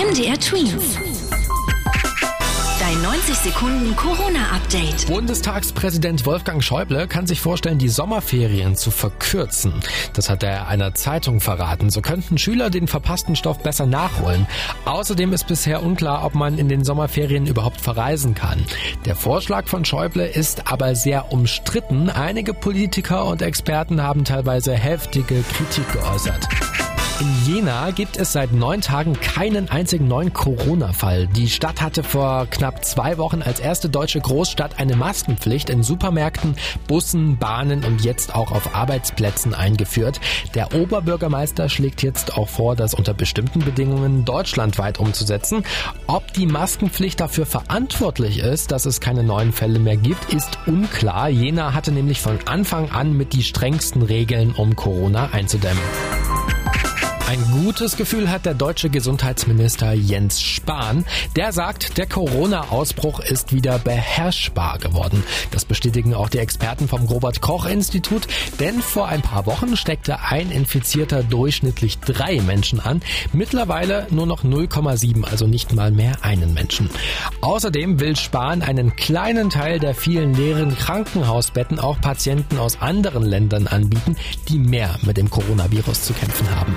MDR Twins. Dein 90 Sekunden Corona-Update. Bundestagspräsident Wolfgang Schäuble kann sich vorstellen, die Sommerferien zu verkürzen. Das hat er einer Zeitung verraten. So könnten Schüler den verpassten Stoff besser nachholen. Außerdem ist bisher unklar, ob man in den Sommerferien überhaupt verreisen kann. Der Vorschlag von Schäuble ist aber sehr umstritten. Einige Politiker und Experten haben teilweise heftige Kritik geäußert. In Jena gibt es seit neun Tagen keinen einzigen neuen Corona-Fall. Die Stadt hatte vor knapp zwei Wochen als erste deutsche Großstadt eine Maskenpflicht in Supermärkten, Bussen, Bahnen und jetzt auch auf Arbeitsplätzen eingeführt. Der Oberbürgermeister schlägt jetzt auch vor, das unter bestimmten Bedingungen deutschlandweit umzusetzen. Ob die Maskenpflicht dafür verantwortlich ist, dass es keine neuen Fälle mehr gibt, ist unklar. Jena hatte nämlich von Anfang an mit die strengsten Regeln, um Corona einzudämmen. Ein gutes Gefühl hat der deutsche Gesundheitsminister Jens Spahn. Der sagt, der Corona-Ausbruch ist wieder beherrschbar geworden. Das bestätigen auch die Experten vom Robert Koch Institut, denn vor ein paar Wochen steckte ein Infizierter durchschnittlich drei Menschen an. Mittlerweile nur noch 0,7, also nicht mal mehr einen Menschen. Außerdem will Spahn einen kleinen Teil der vielen leeren Krankenhausbetten auch Patienten aus anderen Ländern anbieten, die mehr mit dem Coronavirus zu kämpfen haben.